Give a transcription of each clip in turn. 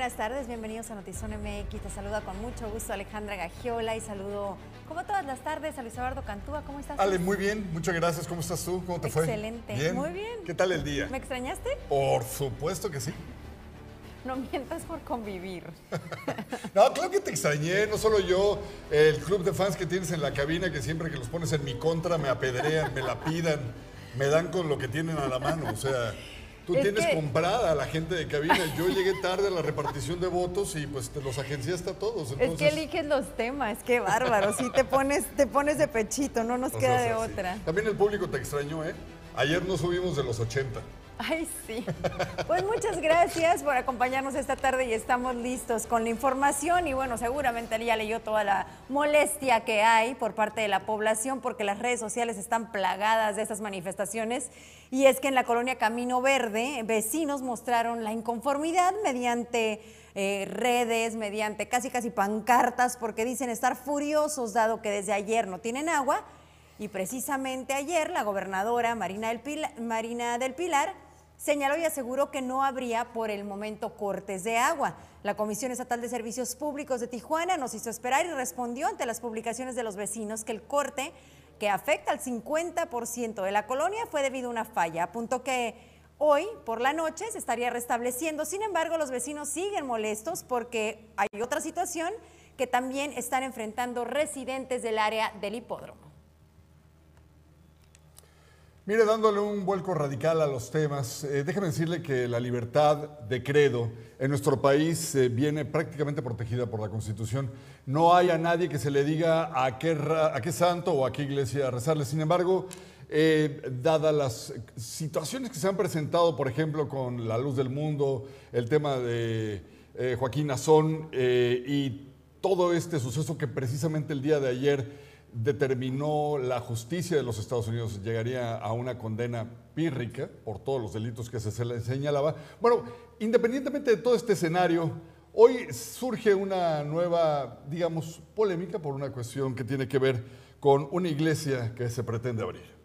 buenas tardes, bienvenidos a Notizón MX. Te saluda con mucho gusto Alejandra Gagiola y saludo, como todas las tardes, a Luis Eduardo Cantúa. ¿Cómo estás? Ale, muy bien, muchas gracias. ¿Cómo estás tú? ¿Cómo te fue? Excelente, muy bien. ¿Qué tal el día? ¿Me extrañaste? Por supuesto que sí. No mientas por convivir. no, claro que te extrañé, no solo yo, el club de fans que tienes en la cabina, que siempre que los pones en mi contra me apedrean, me la pidan, me dan con lo que tienen a la mano, o sea... Tú tienes comprada a la gente de cabina. Yo llegué tarde a la repartición de votos y pues te los agenciaste a todos. Es que eliges los temas, qué bárbaro. Sí, te pones, te pones de pechito, no nos queda de otra. También el público te extrañó, ¿eh? Ayer no subimos de los 80. Ay, sí. Pues muchas gracias por acompañarnos esta tarde y estamos listos con la información y bueno, seguramente ya leyó toda la molestia que hay por parte de la población porque las redes sociales están plagadas de estas manifestaciones y es que en la colonia Camino Verde vecinos mostraron la inconformidad mediante eh, redes, mediante casi casi pancartas porque dicen estar furiosos dado que desde ayer no tienen agua y precisamente ayer la gobernadora Marina del Marina del Pilar señaló y aseguró que no habría por el momento cortes de agua. La Comisión Estatal de Servicios Públicos de Tijuana nos hizo esperar y respondió ante las publicaciones de los vecinos que el corte que afecta al 50% de la colonia fue debido a una falla. Apuntó que hoy por la noche se estaría restableciendo. Sin embargo, los vecinos siguen molestos porque hay otra situación que también están enfrentando residentes del área del hipódromo. Mire, dándole un vuelco radical a los temas, eh, déjeme decirle que la libertad de credo en nuestro país eh, viene prácticamente protegida por la Constitución. No hay a nadie que se le diga a qué, santo o a qué iglesia rezarle. Sin embargo, eh, dadas las situaciones que se han presentado, por ejemplo, con la luz del mundo, el tema de Joaquín Azón y todo este suceso que precisamente el día de ayer determinó la justicia de los Estados Unidos, llegaría a una condena pírrica por todos los delitos que se le señalaba. Bueno, independientemente de todo este escenario, hoy surge una nueva, digamos, polémica por una cuestión que tiene que ver con una iglesia que se pretende abrir.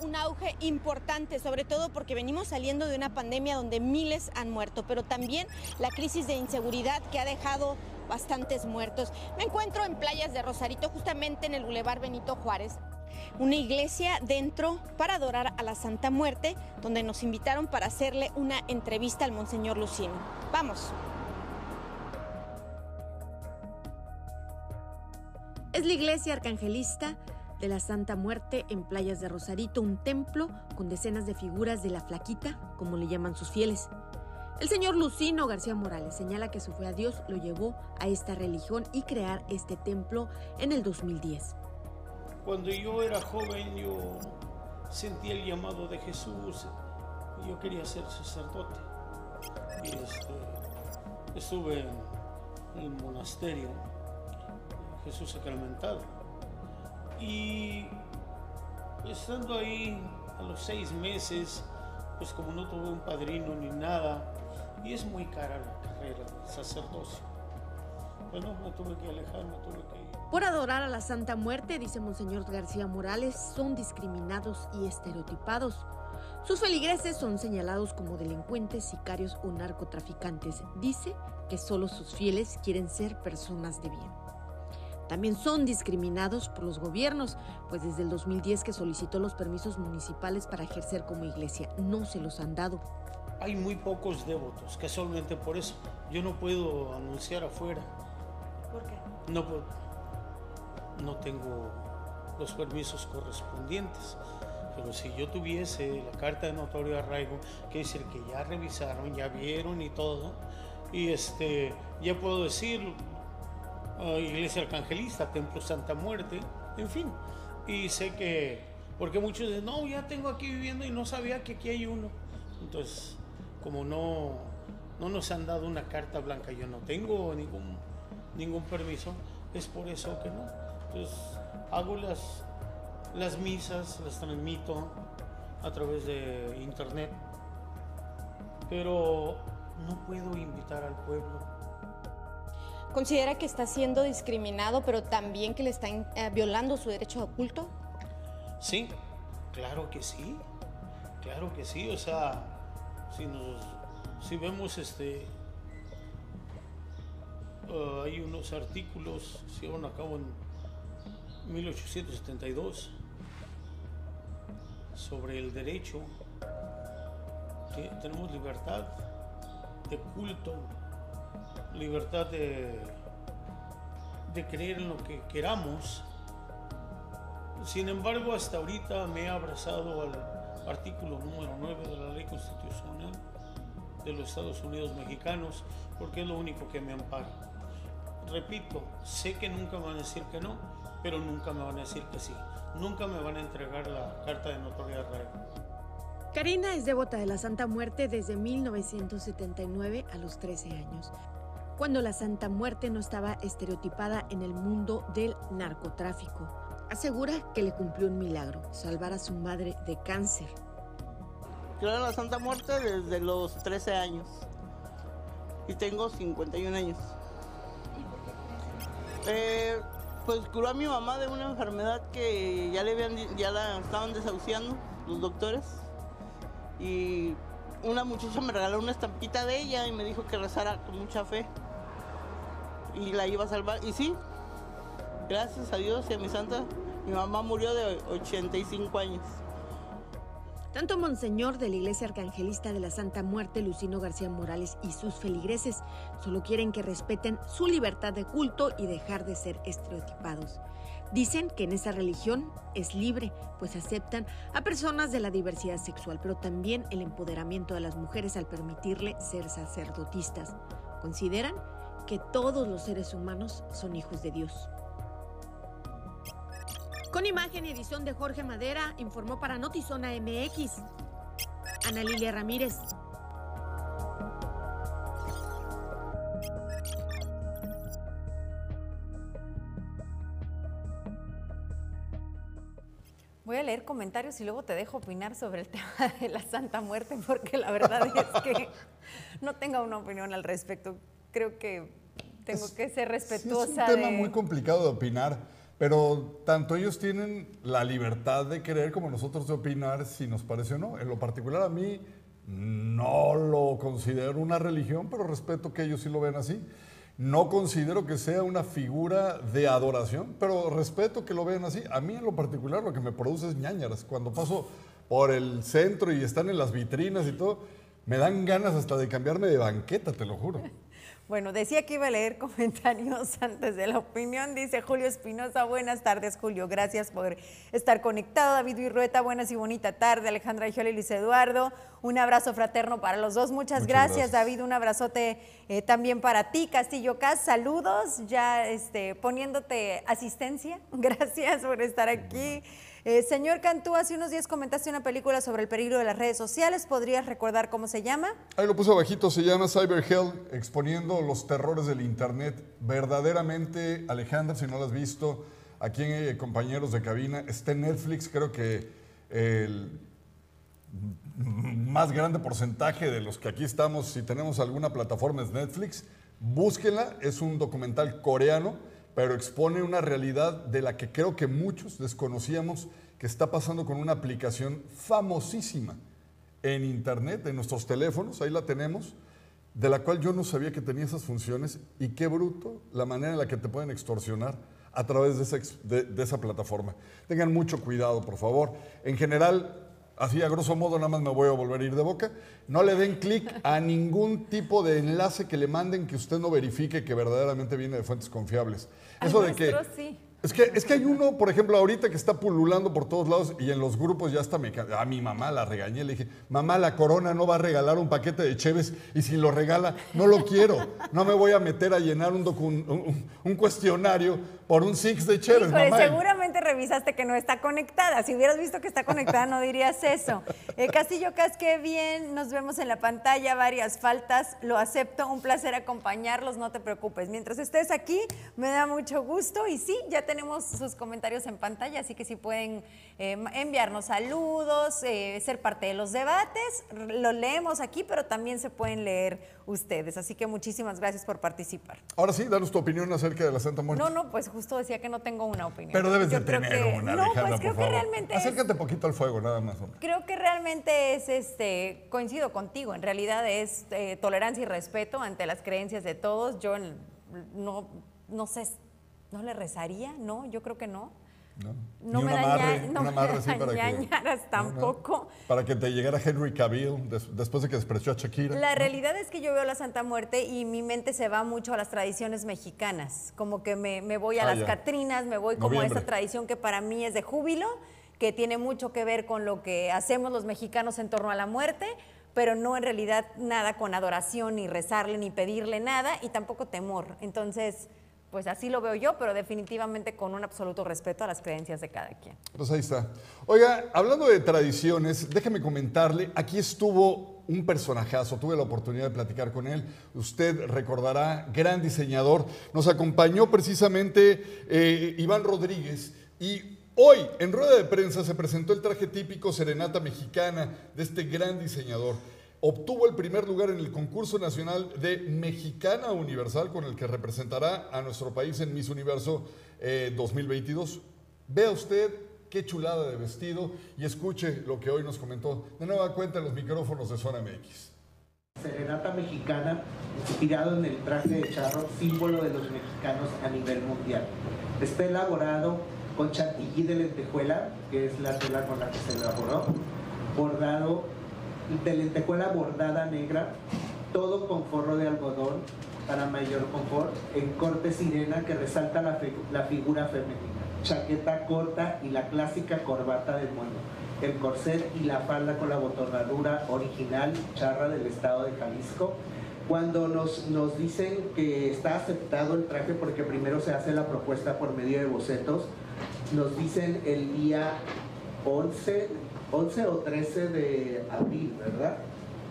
Un auge importante, sobre todo porque venimos saliendo de una pandemia donde miles han muerto, pero también la crisis de inseguridad que ha dejado bastantes muertos. Me encuentro en playas de Rosarito, justamente en el Boulevard Benito Juárez. Una iglesia dentro para adorar a la Santa Muerte, donde nos invitaron para hacerle una entrevista al Monseñor Lucino. Vamos. Es la iglesia arcangelista de la Santa Muerte en Playas de Rosarito, un templo con decenas de figuras de la flaquita, como le llaman sus fieles. El señor Lucino García Morales señala que su fe a Dios lo llevó a esta religión y crear este templo en el 2010. Cuando yo era joven yo sentí el llamado de Jesús yo quería ser sacerdote. Y este, estuve en el monasterio Jesús Sacramentado y estando ahí a los seis meses, pues como no tuve un padrino ni nada, y es muy cara la carrera del sacerdocio. Bueno, me tuve que alejar, me tuve que ir. Por adorar a la Santa Muerte, dice Monseñor García Morales, son discriminados y estereotipados. Sus feligreses son señalados como delincuentes, sicarios o narcotraficantes. Dice que solo sus fieles quieren ser personas de bien. También son discriminados por los gobiernos, pues desde el 2010 que solicitó los permisos municipales para ejercer como iglesia, no se los han dado. Hay muy pocos devotos, casualmente por eso. Yo no puedo anunciar afuera. ¿Por qué? No, no tengo los permisos correspondientes. Pero si yo tuviese la carta de notorio arraigo, que decir que ya revisaron, ya vieron y todo, y este, ya puedo decir Iglesia Arcangelista, Templo Santa Muerte, en fin. Y sé que, porque muchos dicen, no, ya tengo aquí viviendo y no sabía que aquí hay uno. Entonces, como no, no nos han dado una carta blanca, yo no tengo ningún, ningún permiso, es por eso que no. Entonces hago las, las misas, las transmito a través de internet, pero no puedo invitar al pueblo. ¿Considera que está siendo discriminado, pero también que le están eh, violando su derecho a culto? Sí, claro que sí, claro que sí, o sea, si, nos, si vemos este, uh, hay unos artículos, se llevan a cabo en 1872 sobre el derecho que tenemos libertad de culto, libertad de, creer en lo que queramos. Sin embargo, hasta ahorita me he abrazado al artículo número 9 de la ley constitucional de los Estados Unidos mexicanos, porque es lo único que me ampara. Repito, sé que nunca me van a decir que no, pero nunca me van a decir que sí. Nunca me van a entregar la carta de notoriedad real. Karina es devota de la Santa Muerte desde 1979 a los 13 años, cuando la Santa Muerte no estaba estereotipada en el mundo del narcotráfico. Asegura que le cumplió un milagro, salvar a su madre de cáncer. Creo en la Santa Muerte desde los 13 años y tengo 51 años. Eh, pues curó a mi mamá de una enfermedad que ya le habían, ya la estaban desahuciando los doctores y una muchacha me regaló una estampita de ella y me dijo que rezara con mucha fe y la iba a salvar. Y sí, gracias a Dios y a mi santa, mi mamá murió de 85 años. Tanto Monseñor de la Iglesia Arcangelista de la Santa Muerte, Lucino García Morales, y sus feligreses solo quieren que respeten su libertad de culto y dejar de ser estereotipados. Dicen que en esa religión es libre, pues aceptan a personas de la diversidad sexual, pero también el empoderamiento de las mujeres al permitirle ser sacerdotistas. Consideran que todos los seres humanos son hijos de Dios. Con imagen y edición de Jorge Madera, informó para Notizona MX. Ana Lilia Ramírez. Voy a leer comentarios y luego te dejo opinar sobre el tema de la Santa Muerte, porque la verdad es que no tengo una opinión al respecto. Creo que tengo que ser respetuosa. es un tema muy complicado de opinar, pero tanto ellos tienen la libertad de querer como nosotros de opinar si nos parece o no. En lo particular a mí no lo considero una religión, pero respeto que ellos sí lo ven así. No considero que sea una figura de adoración, pero respeto que lo vean así. A mí en lo particular lo que me produce es ñañaras. Cuando paso por el centro y están en las vitrinas y todo, me dan ganas hasta de cambiarme de banqueta, te lo juro. Bueno, decía que iba a leer comentarios antes de la opinión. Dice Julio Espinosa, buenas tardes Julio, gracias por estar conectado. David Virrueta, buenas y bonita tarde. Alejandra Gioli y Luis Eduardo, un abrazo fraterno para los dos. Muchas, gracias, David, un abrazote eh, también para ti. Castillo Cas, saludos, ya este, poniéndote asistencia. Gracias por estar aquí. Eh, señor Cantú, hace unos días comentaste una película sobre el peligro de las redes sociales. ¿Podrías recordar cómo se llama? Ahí lo puse abajito, se llama Cyber Hell, exponiendo los terrores del Internet. Verdaderamente, Alejandra, si no lo has visto, aquí en eh, Compañeros de Cabina, está en Netflix, creo que el más grande porcentaje de los que aquí estamos, si tenemos alguna plataforma es Netflix. Búsquenla, es un documental coreano pero expone una realidad de la que creo que muchos desconocíamos que está pasando con una aplicación famosísima en Internet, en nuestros teléfonos, ahí la tenemos, de la cual yo no sabía que tenía esas funciones y qué bruto la manera en la que te pueden extorsionar a través de esa, de esa plataforma. Tengan mucho cuidado, por favor. En general, así a grosso modo nada más me voy a volver a ir de boca, no le den clic a ningún tipo de enlace que le manden que usted no verifique que verdaderamente viene de fuentes confiables. Eso de que... Es que, es que hay uno, por ejemplo, ahorita que está pululando por todos lados y en los grupos ya está me A mi mamá la regañé, le dije, mamá, la corona no va a regalar un paquete de cheves y si lo regala, no lo quiero. No me voy a meter a llenar un, un, cuestionario por un six de cheves, mamá. Seguramente revisaste que no está conectada. Si hubieras visto que está conectada, no dirías eso. Eh, Castillo Casque, bien, nos vemos en la pantalla, varias faltas, lo acepto, un placer acompañarlos, no te preocupes. Mientras estés aquí, me da mucho gusto y sí, ya tenemos sus comentarios en pantalla, así que si pueden eh, enviarnos saludos, eh, ser parte de los debates, lo leemos aquí, pero también se pueden leer ustedes. Así que muchísimas gracias por participar. Ahora sí, danos tu opinión acerca de la Santa Muerte. No, no, pues justo decía que no tengo una opinión. Pero debes de Yo creo tener que- una, No, Alejandra, pues creo por que favor. realmente es- Acércate poquito al fuego, nada más, hombre. Creo que realmente es, este, coincido contigo, en realidad es eh, tolerancia y respeto ante las creencias de todos. Yo no, no sé, ¿no le rezaría? No, yo creo que no. No, No Ni me amarre, no no. tampoco. Para que te llegara Henry Cavill des- después de que despreció a Shakira. La realidad es que yo veo la Santa Muerte y mi mente se va mucho a las tradiciones mexicanas. Como que me, me voy a Ah, las ya. Catrinas, me voy como a esa tradición que para mí es de júbilo, que tiene mucho que ver con lo que hacemos los mexicanos en torno a la muerte, pero no en realidad nada con adoración, ni rezarle, ni pedirle nada, y tampoco temor. Entonces, pues así lo veo yo, pero definitivamente con un absoluto respeto a las creencias de cada quien. Pues ahí está. Oiga, hablando de tradiciones, déjeme comentarle, aquí estuvo un personajazo, tuve la oportunidad de platicar con él, usted recordará, gran diseñador, nos acompañó precisamente eh, Iván Rodríguez y hoy en rueda de prensa se presentó el traje típico serenata mexicana de este gran diseñador. Obtuvo el primer lugar en el concurso nacional de Mexicana Universal con el que representará a nuestro país en Miss Universo eh, 2022. Vea usted qué chulada de vestido y escuche lo que hoy nos comentó de nueva cuenta en los micrófonos de Zona MX. Serenata mexicana, inspirado en el traje de charro, símbolo de los mexicanos a nivel mundial. Está elaborado con chantilly de lentejuela, que es la tela con la que se elaboró, bordado de lentejuela bordada negra, todo con forro de algodón para mayor confort, en corte sirena que resalta la, la figura femenina, chaqueta corta y la clásica corbata de moño, el corset y la falda con la botonadura original charra del estado de Jalisco. Cuando nos, nos dicen que está aceptado el traje, porque primero se hace la propuesta por medio de bocetos, nos dicen el día 11, 11 o 13 de abril, ¿verdad?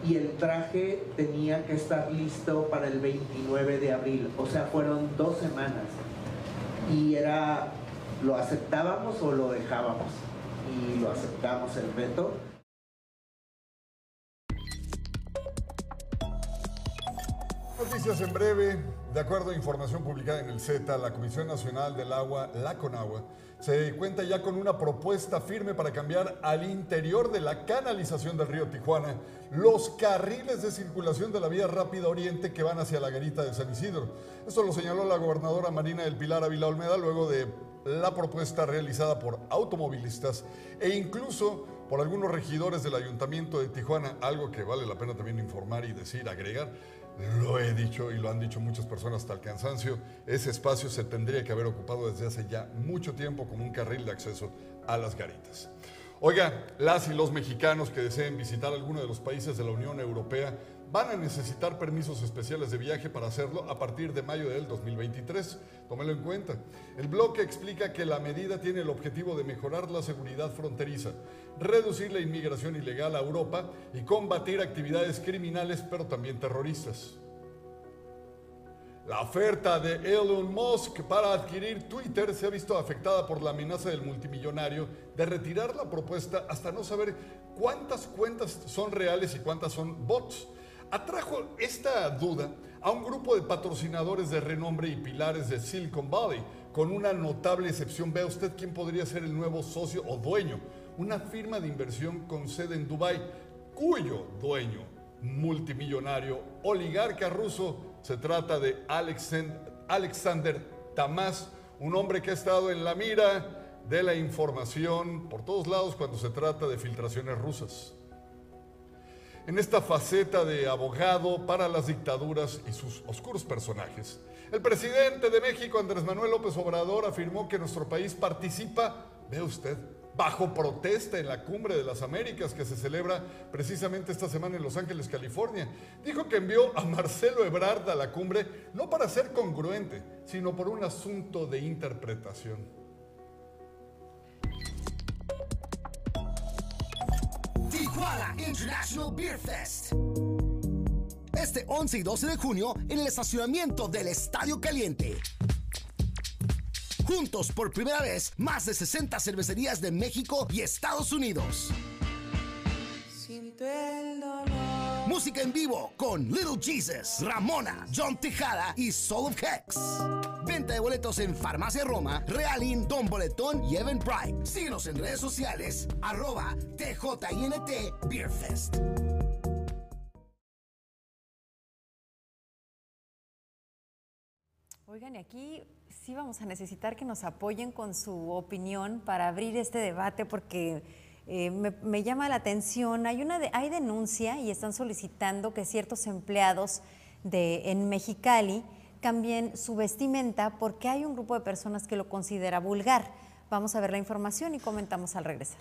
Y el traje tenía que estar listo para el 29 de abril, o sea, fueron dos semanas. Y era, ¿lo aceptábamos o lo dejábamos? Y lo aceptamos el veto. Noticias en breve. De acuerdo a información publicada en el Z, la Comisión Nacional del Agua, la CONAGUA, se cuenta ya con una propuesta firme para cambiar al interior de la canalización del río Tijuana los carriles de circulación de la vía rápida oriente que van hacia la garita de San Isidro. Esto lo señaló la gobernadora Marina del Pilar Ávila Olmeda luego de la propuesta realizada por automovilistas e incluso por algunos regidores del Ayuntamiento de Tijuana, algo que vale la pena también informar y decir, agregar. Lo he dicho y lo han dicho muchas personas hasta el cansancio, ese espacio se tendría que haber ocupado desde hace ya mucho tiempo como un carril de acceso a las garitas. Oiga, las y los mexicanos que deseen visitar alguno de los países de la Unión Europea van a necesitar permisos especiales de viaje para hacerlo a partir de mayo del 2023. Tómelo en cuenta. El bloque explica que la medida tiene el objetivo de mejorar la seguridad fronteriza, reducir la inmigración ilegal a Europa y combatir actividades criminales pero también terroristas. La oferta de Elon Musk para adquirir Twitter se ha visto afectada por la amenaza del multimillonario de retirar la propuesta hasta no saber cuántas cuentas son reales y cuántas son bots. Atrajo esta duda a un grupo de patrocinadores de renombre y pilares de Silicon Valley, con una notable excepción. Vea usted quién podría ser el nuevo socio o dueño. Una firma de inversión con sede en Dubái, cuyo dueño multimillonario, oligarca ruso, se trata de Alexander Tamás, un hombre que ha estado en la mira de la información por todos lados cuando se trata de filtraciones rusas. En esta faceta de abogado para las dictaduras y sus oscuros personajes, el presidente de México, Andrés Manuel López Obrador, afirmó que nuestro país participa, ve usted, bajo protesta en la Cumbre de las Américas que se celebra precisamente esta semana en Los Ángeles, California. Dijo que envió a Marcelo Ebrard a la cumbre no para ser congruente, sino por un asunto de interpretación. Tijuana International Beer Fest. Este 11 y 12 de junio en el estacionamiento del Estadio Caliente. Juntos por primera vez, más de 60 cervecerías de México y Estados Unidos. Música en vivo con Little Jesus, Ramona, John Tejada y Soul of Hex. Venta de boletos en Farmacia Roma, Realin, Don Boletón y Eventbrite. Síguenos en redes sociales, arroba TJINT Beer Fest. Oigan, y aquí sí vamos a necesitar que nos apoyen con su opinión para abrir este debate porque eh, me, llama la atención. Hay, una hay denuncia y están solicitando que ciertos empleados de, en Mexicali cambien su vestimenta porque hay un grupo de personas que lo considera vulgar. Vamos a ver la información y comentamos al regresar.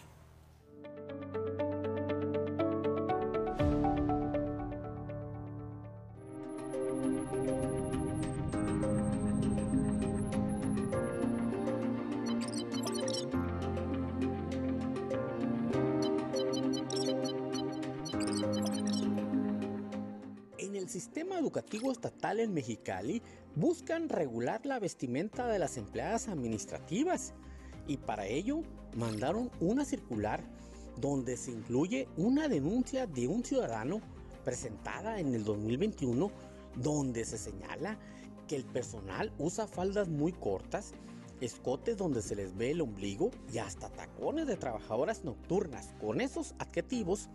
Educativo estatal en Mexicali buscan regular la vestimenta de las empleadas administrativas y para ello mandaron una circular donde se incluye una denuncia de un ciudadano presentada en el 2021 donde se señala que el personal usa faldas muy cortas, escotes donde se les ve el ombligo y hasta tacones de trabajadoras nocturnas. Con esos adjetivos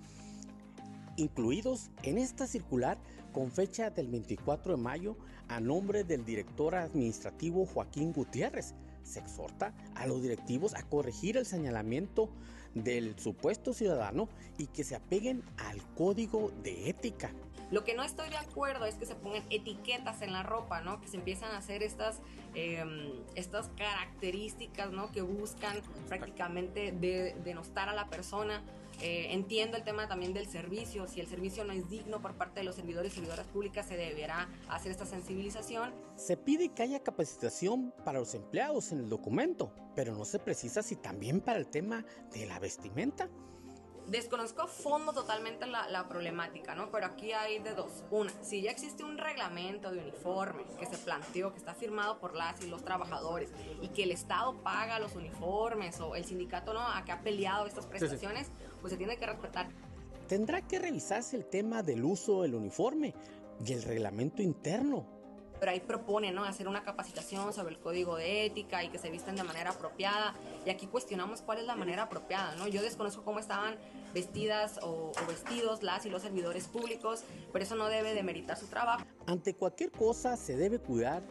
incluidos en esta circular con fecha del 24 de mayo a nombre del director administrativo Joaquín Gutiérrez. Se exhorta a los directivos a corregir el señalamiento del supuesto ciudadano y que se apeguen al código de ética. Lo que no estoy de acuerdo es que se pongan etiquetas en la ropa, ¿no? Que se empiezan a hacer estas, em, estas características, ¿no? Que buscan prácticamente denostar a la persona. Eh, entiendo el tema también del servicio. Si el servicio no es digno por parte de los servidores y servidoras públicas, se deberá hacer esta sensibilización. Se pide que haya capacitación para los empleados en el documento, pero no se precisa si también para el tema de la vestimenta desconozco a fondo totalmente la, problemática, ¿no? Pero aquí hay de dos. Una, si ya existe un reglamento de uniforme que se planteó, que está firmado por las y los trabajadores y que el Estado paga los uniformes o el sindicato no, a que ha peleado estas prestaciones, pues se tiene que respetar. Tendrá que revisarse el tema del uso del uniforme y el reglamento interno pero ahí propone ¿no? hacer una capacitación sobre el código de ética y que se vistan de manera apropiada. Y aquí cuestionamos cuál es la manera apropiada. ¿no? Yo desconozco cómo estaban vestidas o, o vestidos las y los servidores públicos, pero eso no debe demeritar su trabajo. Ante cualquier cosa se debe cuidar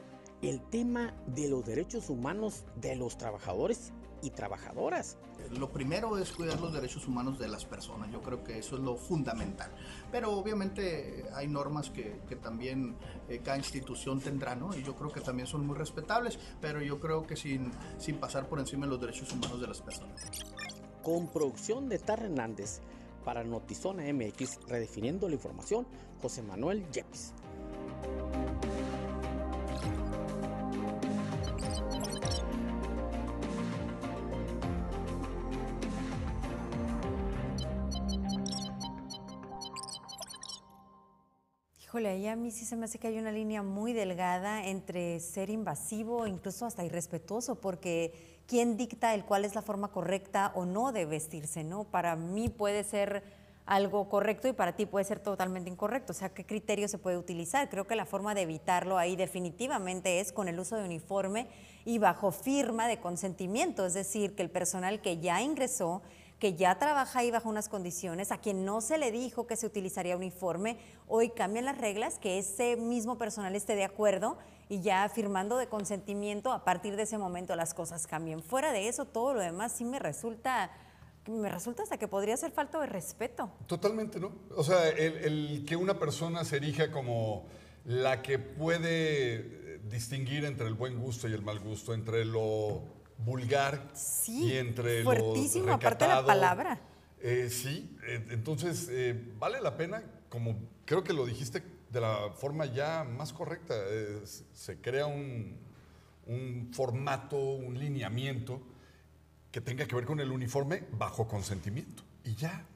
el tema de los derechos humanos de los trabajadores y trabajadoras. Lo primero es cuidar los derechos humanos de las personas, yo creo que eso es lo fundamental. Pero obviamente hay normas que, que también eh, cada institución tendrá, ¿no? Y yo creo que también son muy respetables, pero yo creo que sin, sin pasar por encima de los derechos humanos de las personas. Con producción de Tar Hernández para Notizona MX, redefiniendo la información, José Manuel Yepes. Híjole, ahí a mí sí se me hace que hay una línea muy delgada entre ser invasivo, incluso hasta irrespetuoso, porque ¿quién dicta el cuál es la forma correcta o no de vestirse? ¿no? Para mí puede ser algo correcto y para ti puede ser totalmente incorrecto. O sea, ¿qué criterio se puede utilizar? Creo que la forma de evitarlo ahí definitivamente es con el uso de uniforme y bajo firma de consentimiento, es decir, que el personal que ya ingresó que ya trabaja ahí bajo unas condiciones, a quien no se le dijo que se utilizaría uniforme, hoy cambian las reglas, que ese mismo personal esté de acuerdo y ya firmando de consentimiento, a partir de ese momento las cosas cambien. Fuera de eso, todo lo demás sí me resulta me resulta hasta que podría ser falta de respeto. Totalmente, ¿no? O sea, el, el, que una persona se erija como la que puede distinguir entre el buen gusto y el mal gusto, entre lo vulgar sí, y entre fuertísimo, aparte de la palabra. Eh, sí, eh, entonces eh, vale la pena, como creo que lo dijiste de la forma ya más correcta, se crea un, un formato, un lineamiento que tenga que ver con el uniforme bajo consentimiento. Y ya,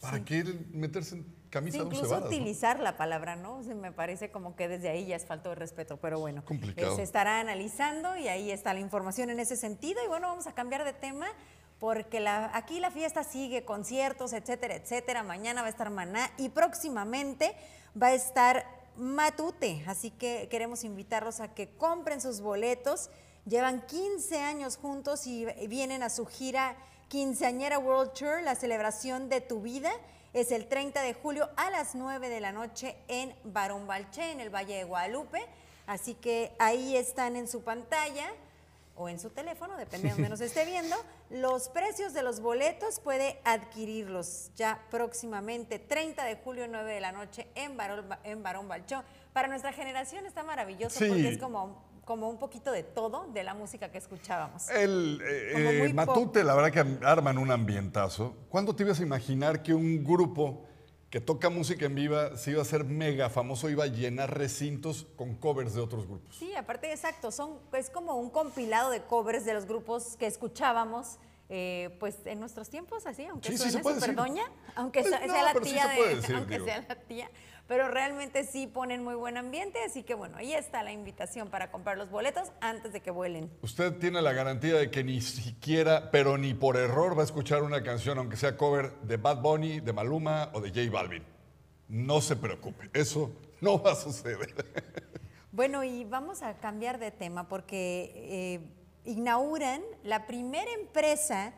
¿Para qué meterse en camisa Sí, de incluso varas, no? utilizar la palabra, ¿no? O sea, me parece como que desde ahí ya es falta de respeto, pero bueno. Complicado. eh, se estará analizando y ahí está la información en ese sentido. Y bueno, vamos a cambiar de tema porque la, aquí la fiesta sigue, conciertos, etcétera, etcétera. Mañana va a estar Maná y próximamente va a estar Matute. Así que queremos invitarlos a que compren sus boletos. Llevan 15 años juntos y vienen a su gira Quinceañera World Tour, la celebración de tu vida. Es el 30 de julio a las 9 de la noche en Barón Balché, en el Valle de Guadalupe. Así que ahí están en su pantalla o en su teléfono, depende de donde nos esté viendo. Los precios de los boletos puede adquirirlos ya próximamente, 30 de julio, 9 de la noche en Barón, en Barón Balchó. Para nuestra generación está maravilloso Sí. porque es como, como un poquito de todo de la música que escuchábamos. El eh, eh, Matute, la verdad que arman un ambientazo. ¿Cuándo te ibas a imaginar que un grupo que toca música en viva se iba a ser mega famoso, iba a llenar recintos con covers de otros grupos? Sí, aparte, exacto, son, es como un compilado de covers de los grupos que escuchábamos. eh, pues en nuestros tiempos así, aunque Sí, sí, suene se puede súper decir. doña, aunque Pues sea, no, sea la sí tía de, decir, aunque sea la tía, pero realmente sí ponen muy buen ambiente, así que bueno, ahí está la invitación para comprar los boletos antes de que vuelen. Usted tiene la garantía de que ni siquiera, pero ni por error va a escuchar una canción, aunque sea cover de Bad Bunny, de Maluma o de J Balvin. No se preocupe, eso no va a suceder. Bueno, y vamos a cambiar de tema porque eh, inauguran la primera empresa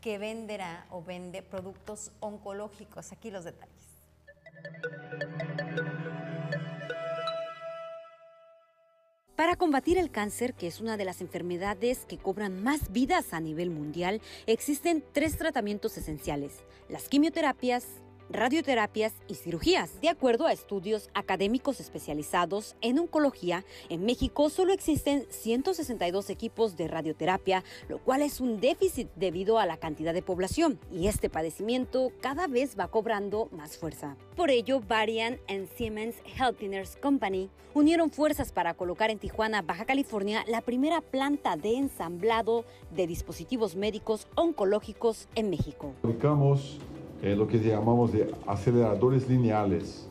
que venderá o vende productos oncológicos. Aquí los detalles. Para combatir el cáncer, que es una de las enfermedades que cobran más vidas a nivel mundial, existen tres tratamientos esenciales, las quimioterapias, radioterapias y cirugías. De acuerdo a estudios académicos especializados en oncología, en México solo existen 162 equipos de radioterapia, lo cual es un déficit debido a la cantidad de población, y este padecimiento cada vez va cobrando más fuerza. Por ello, Varian and Siemens Healthineers Company unieron fuerzas para colocar en Tijuana, Baja California, la primera planta de ensamblado de dispositivos médicos oncológicos en México. Fabricamos eh, lo que llamamos de aceleradores lineales,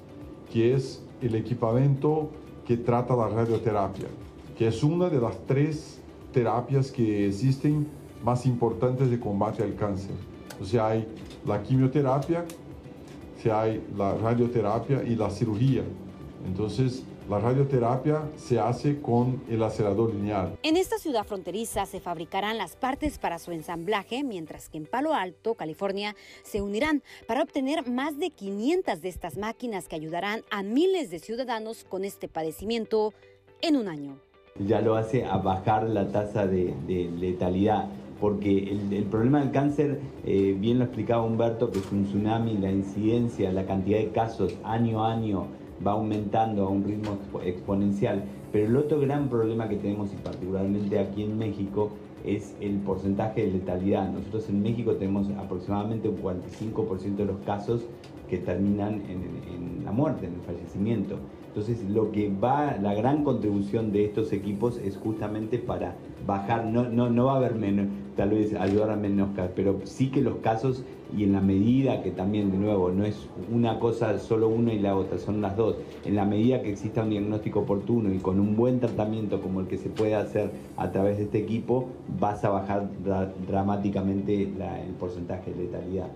que es el equipamiento que trata la radioterapia, que es una de las tres terapias que existen más importantes de combate al cáncer. O sea, hay la quimioterapia, se hay la radioterapia y la cirugía. Entonces, la radioterapia se hace con el acelerador lineal. En esta ciudad fronteriza se fabricarán las partes para su ensamblaje, mientras que en Palo Alto, California, se unirán para obtener más de 500 de estas máquinas que ayudarán a miles de ciudadanos con este padecimiento en un año. ya lo hace a bajar la tasa de, de letalidad. Porque el, el problema del cáncer, eh, bien lo explicaba Humberto, que es un tsunami, la incidencia, la cantidad de casos año a año va aumentando a un ritmo expo- exponencial. Pero el otro gran problema que tenemos, y particularmente aquí en México, es el porcentaje de letalidad. Nosotros en México tenemos aproximadamente un 45% de los casos que terminan en, en la muerte, en el fallecimiento. Entonces, lo que va, la gran contribución de estos equipos es justamente para bajar, no, no, no va a haber menos, tal vez ayudar a menos casos, pero sí que los casos y en la medida que también, de nuevo, no es una cosa solo una y la otra, son las dos, en la medida que exista un diagnóstico oportuno y con un buen tratamiento como el que se puede hacer a través de este equipo, vas a bajar dra- dramáticamente el porcentaje de letalidad.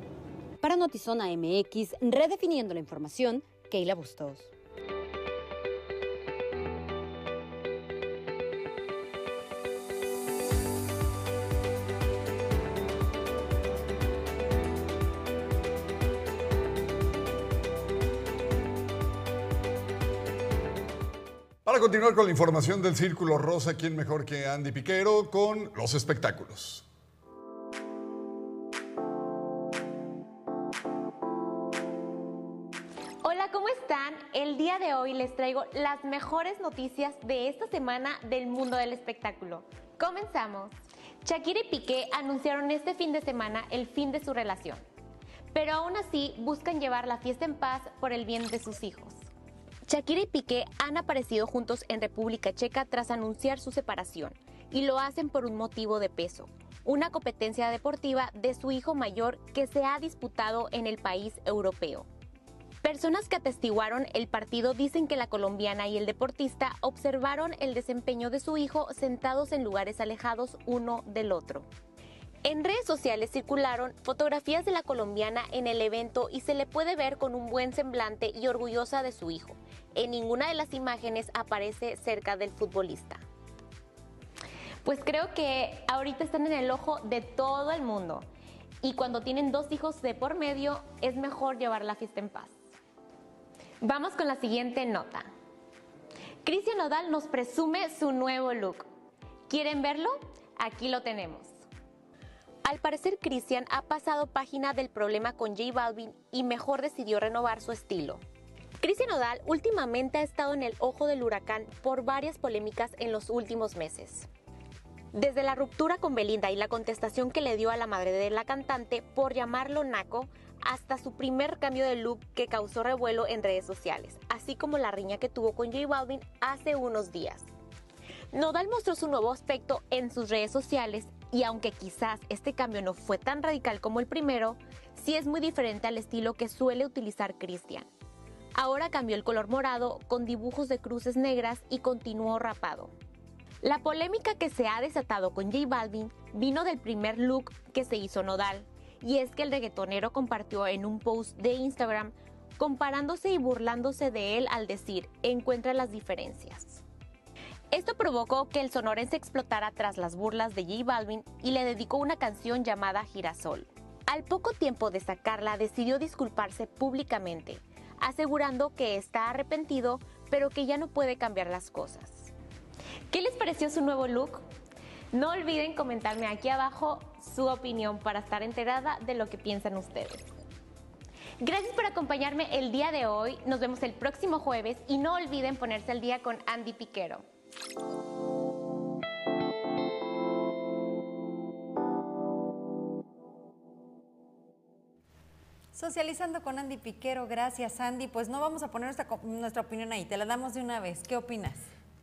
Para Notizona MX, redefiniendo la información, Keila Bustos. Para continuar con la información del Círculo Rosa, ¿quién mejor que Andy Piquero con los espectáculos? Hola, ¿cómo están? El día de hoy les traigo las mejores noticias de esta semana del mundo del espectáculo. Comenzamos. Shakira y Piqué anunciaron este fin de semana el fin de su relación, pero aún así buscan llevar la fiesta en paz por el bien de sus hijos. Shakira y Piqué han aparecido juntos en República Checa tras anunciar su separación y lo hacen por un motivo de peso, una competencia deportiva de su hijo mayor que se ha disputado en el país europeo. Personas que atestiguaron el partido dicen que la colombiana y el deportista observaron el desempeño de su hijo sentados en lugares alejados uno del otro. En redes sociales circularon fotografías de la colombiana en el evento y se le puede ver con un buen semblante y orgullosa de su hijo. En ninguna de las imágenes aparece cerca del futbolista. Pues creo que ahorita están en el ojo de todo el mundo y cuando tienen dos hijos de por medio es mejor llevar la fiesta en paz. Vamos con la siguiente nota. Cristian Nodal nos presume su nuevo look. ¿Quieren verlo? Aquí lo tenemos. Al parecer Cristian ha pasado página del problema con J Balvin y mejor decidió renovar su estilo. Cristian Nodal últimamente ha estado en el ojo del huracán por varias polémicas en los últimos meses. Desde la ruptura con Belinda y la contestación que le dio a la madre de la cantante por llamarlo naco, hasta su primer cambio de look que causó revuelo en redes sociales, así como la riña que tuvo con J Balvin hace unos días. Nodal mostró su nuevo aspecto en sus redes sociales y aunque quizás este cambio no fue tan radical como el primero, sí es muy diferente al estilo que suele utilizar Christian. Ahora cambió el color morado con dibujos de cruces negras y continuó rapado. La polémica que se ha desatado con J Balvin vino del primer look que se hizo Nodal, y es que el reggaetonero compartió en un post de Instagram comparándose y burlándose de él al decir, encuentra las diferencias. Esto provocó que el sonorense explotara tras las burlas de J Balvin y le dedicó una canción llamada Girasol. Al poco tiempo de sacarla decidió disculparse públicamente, asegurando que está arrepentido pero que ya no puede cambiar las cosas. ¿Qué les pareció su nuevo look? No olviden comentarme aquí abajo su opinión para estar enterada de lo que piensan ustedes. Gracias por acompañarme el día de hoy. Nos vemos el próximo jueves y no olviden ponerse al día con Andy Piquero. Socializando con Andy Piquero, gracias Andy. Pues no vamos a poner nuestra, nuestra opinión ahí, te la damos de una vez. ¿Qué opinas?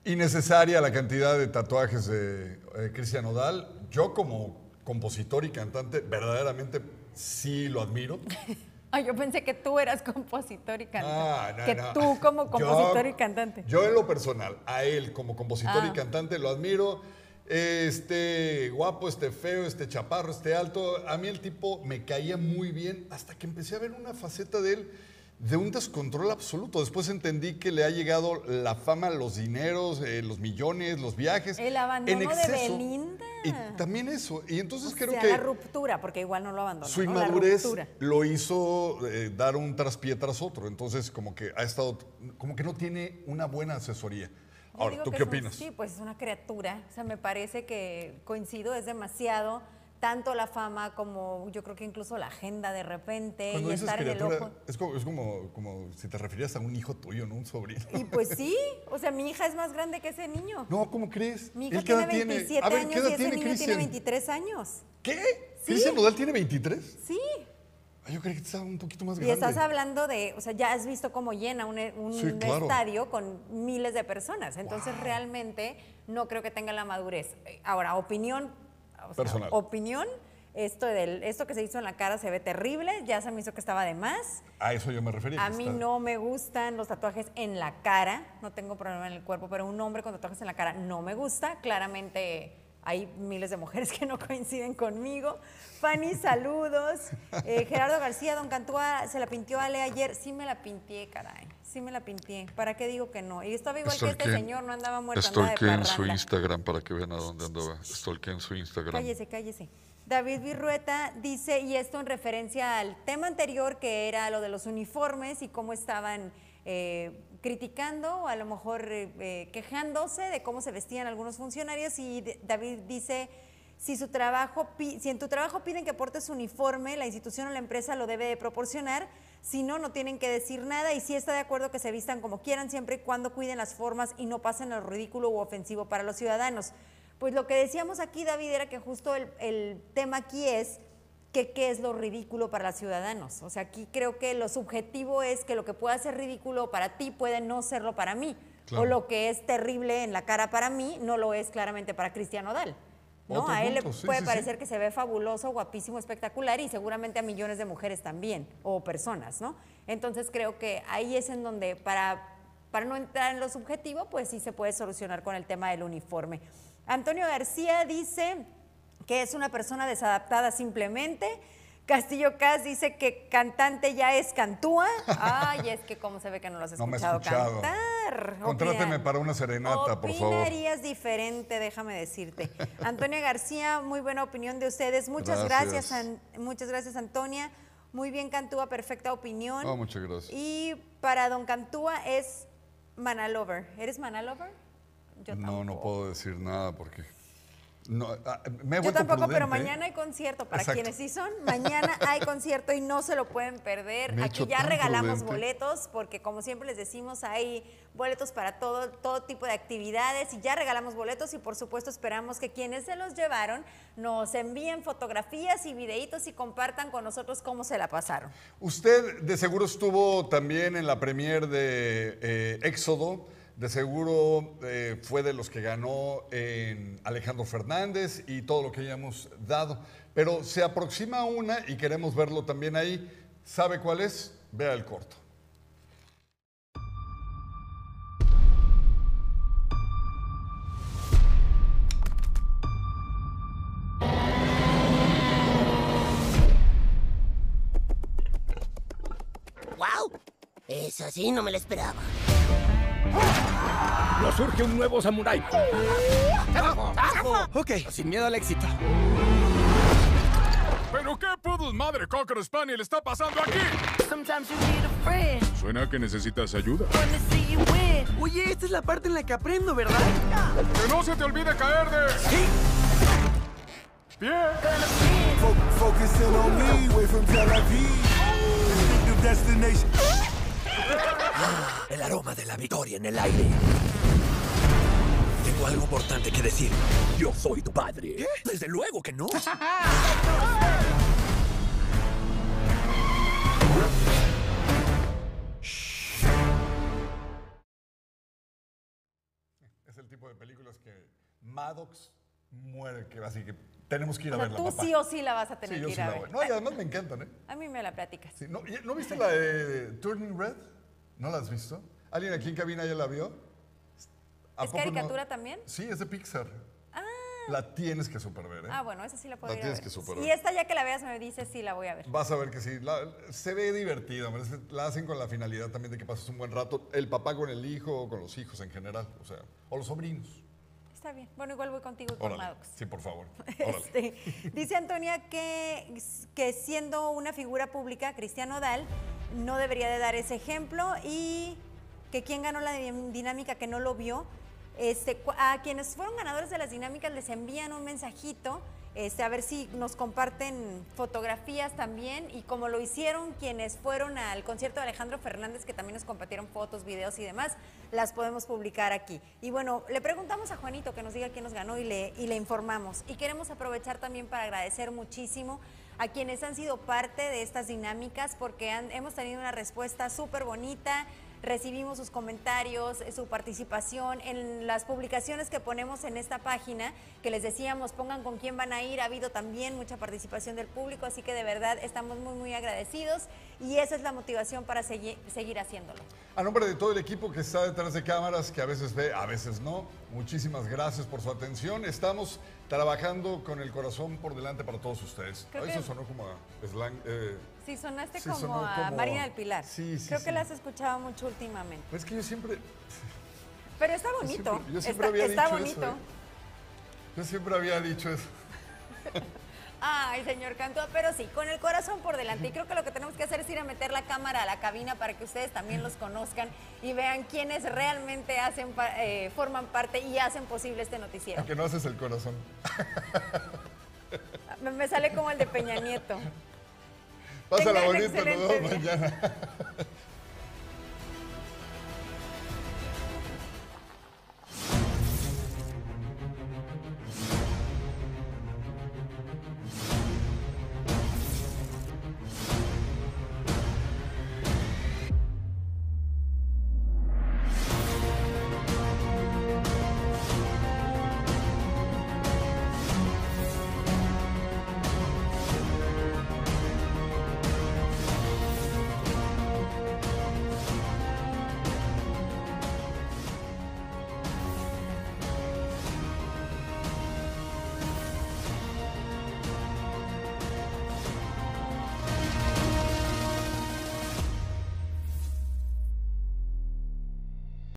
Innecesaria la cantidad de tatuajes de eh, Cristian Odal. Yo como compositor y cantante verdaderamente sí lo admiro. Ay, yo pensé que tú eras compositor y cantante. Ah, no, que no. tú como compositor Yo- y cantante. Yo en lo personal, a él como compositor Ah. y cantante lo admiro. Este guapo, este feo, este chaparro, este alto. A mí el tipo me caía muy bien hasta que empecé a ver una faceta de él de un descontrol absoluto. Después entendí que le ha llegado la fama, los dineros, eh, los millones, los viajes. El abandono en de. Belinda. Y también eso. Y entonces O creo sea, que la ruptura, porque igual no lo abandonó. su inmadurez lo hizo eh, dar un traspié tras otro. Entonces, como que ha estado, como que no tiene una buena asesoría. Yo Ahora, ¿tú qué un- opinas? sí, pues es una criatura. O sea, me parece que coincido, es demasiado. Tanto la fama como yo creo que incluso la agenda de repente Cuando y dices estar en el criatura, ojo. es, como, es como, como si te refirieras a un hijo tuyo, no un sobrino. Y pues sí, o sea, mi hija es más grande que ese niño. No, ¿cómo crees? Mi hija ¿Él qué edad tiene 27 A ver, años ¿qué edad y ese tiene niño tiene Cristian? 23 años. ¿Qué? Sí. ¿Cristian Nodal tiene 23? Sí. Yo creí que estaba un poquito más Y grande. estás hablando de, o sea, ya has visto cómo llena un, un Sí, claro. estadio con miles de personas. Entonces, realmente no creo que tenga la madurez. Ahora, opinión. O sea, Personal. opinión. Esto, del, esto que se hizo en la cara se ve terrible. Ya se me hizo que estaba de más. A eso yo me refería. A mí está- no me gustan los tatuajes en la cara. No tengo problema en el cuerpo, pero un hombre con tatuajes en la cara no me gusta. Claramente hay miles de mujeres que no coinciden conmigo. Fanny, saludos. Eh, Gerardo García, Don Cantúa, se la pintió Ale ayer. Sí me la pinté, caray. Sí me la pinté. ¿Para qué digo que no? Y estaba igual que este señor, no andaba muerto, de Stalkeen su. Instagram para que vean a dónde andaba. Stalkeen su Instagram. Cállese, cállese. David Virrueta dice, y esto en referencia al tema anterior que era lo de los uniformes y cómo estaban eh, criticando o a lo mejor eh, eh, quejándose de cómo se vestían algunos funcionarios y David dice, si, su trabajo, si en tu trabajo piden que portes uniforme, la institución o la empresa lo debe de proporcionar, si no, no tienen que decir nada y si está de acuerdo que se vistan como quieran siempre y cuando cuiden las formas y no pasen lo ridículo u ofensivo para los ciudadanos. Pues lo que decíamos aquí, David, era que justo el tema aquí es que qué es lo ridículo para los ciudadanos. O sea, aquí creo que lo subjetivo es que lo que pueda ser ridículo para ti puede no serlo para mí. Claro. O lo que es terrible en la cara para mí no lo es claramente para Cristian Odal. ¿no? A él punto, le puede sí, sí. parecer que se ve fabuloso, guapísimo, espectacular y seguramente a millones de mujeres también o personas, ¿no? Entonces creo que ahí es en donde para para no entrar en lo subjetivo, pues sí se puede solucionar con el tema del uniforme. Antonio García dice que es una persona desadaptada simplemente. Castillo Cas dice que cantante ya es Cantúa. Ay, es que como se ve que no lo has No me he escuchado, cantar. Contráteme para una serenata, por favor. Opinarías diferente, déjame decirte. Antonia García, muy buena opinión de ustedes. Muchas gracias, Gracias. An- muchas gracias, Antonia. Muy bien, Cantúa, perfecta opinión. Oh, muchas gracias. Y para Don Cantúa es Manalover. ¿Eres Manalover? Yo no, no puedo decir nada porque. No, ah, me he Yo tampoco, pero mañana hay concierto. Para Exacto. quienes sí son, mañana hay concierto y no se lo pueden perder. Me Aquí ya regalamos prudente. boletos, porque como siempre les decimos, hay boletos para todo, todo tipo de actividades y ya regalamos boletos y por supuesto esperamos que quienes se los llevaron nos envíen fotografías y videitos y compartan con nosotros cómo se la pasaron. Usted de seguro estuvo también en la premier de eh, Éxodo. De seguro eh, fue de los que ganó Alejandro Fernández y todo lo que hayamos dado. Pero se aproxima una y queremos verlo también ahí. ¿Sabe cuál es? Vea el corto. ¡Wow! Eso sí, no me lo esperaba. Nos surge un nuevo samurái. Ok, sin miedo al éxito. ¿Pero qué pudos madre Cocker Spaniel está pasando aquí? Suena que necesitas ayuda. Oye, esta es la parte en la que aprendo, ¿verdad? ¡Que no se te olvide caer de... ¡Sí! ¡Bien! Focusing on me, way from Tel Aviv. Destination. El aroma de la victoria en el aire. Tengo algo importante que decir. Yo soy tu padre. Desde luego que no. Es el tipo de películas que Maddox muere, que así que tenemos que ir a O sea, verla. tú papá. sí o sí la vas a tener Sí, yo que ir sí a la ver. voy. No, y además me encantan, ¿eh? A mí me la platicas. Sí, ¿no, y- ¿no viste la de Turning Red? ¿No la has visto? ¿Alguien aquí en cabina ya la vio? ¿A ¿Es no? caricatura también? Sí, es de Pixar. La tienes que super ver, ¿eh? Ah, bueno, esa sí la puedo La ir a tienes ver. que super Y esta ya que la veas me dices sí la voy a ver. Vas a ver que sí. la- se ve divertida. La hacen con la finalidad también de que pases un buen rato. El papá con el hijo, o con los hijos en general. O sea, o los sobrinos. Está bien. Bueno, igual voy contigo y con Órale. Maddox. Sí, por favor. Este, dice Antonia que, que siendo una figura pública, Cristiano Dal no debería de dar ese ejemplo y que quien ganó la din- dinámica que no lo vio, este, a quienes fueron ganadores de las dinámicas les envían un mensajito, este, a ver si nos comparten fotografías también y como lo hicieron quienes fueron al concierto de Alejandro Fernández, que también nos compartieron fotos, videos y demás, las podemos publicar aquí. Y bueno, le preguntamos a Juanito que nos diga quién nos ganó y le, y le informamos. Y queremos aprovechar también para agradecer muchísimo a quienes han sido parte de estas dinámicas porque han- hemos tenido una respuesta súper bonita. Recibimos sus comentarios, eh, su participación en las publicaciones que ponemos en esta página, que les decíamos, pongan con quién van a ir. Ha habido también mucha participación del público, así que de verdad estamos muy, muy agradecidos y esa es la motivación para segui- seguir haciéndolo. A nombre de todo el equipo que está detrás de cámaras, que a veces ve, a veces no, muchísimas gracias por su atención. Estamos trabajando con el corazón por delante para todos ustedes. Creo Eso que- sonó como a slang. eh, Sí, sonaste Sí, como a como- Marina del Pilar. Sí, sí, Creo sí. que la has escuchado mucho últimamente. pues es que yo siempre, Pero está yo bonito. siempre, yo siempre está había está dicho bonito. eso. ¿eh? Yo siempre había dicho eso. Ay, señor Cantúa, pero sí, con el corazón por delante. Y creo que lo que tenemos que hacer es ir a meter la cámara a la cabina para que ustedes también los conozcan y vean quiénes realmente hacen, eh, forman parte y hacen posible este noticiero. Aunque no haces el corazón. Me, me sale como el de Peña Nieto. Pásala bonito, nos vemos mañana.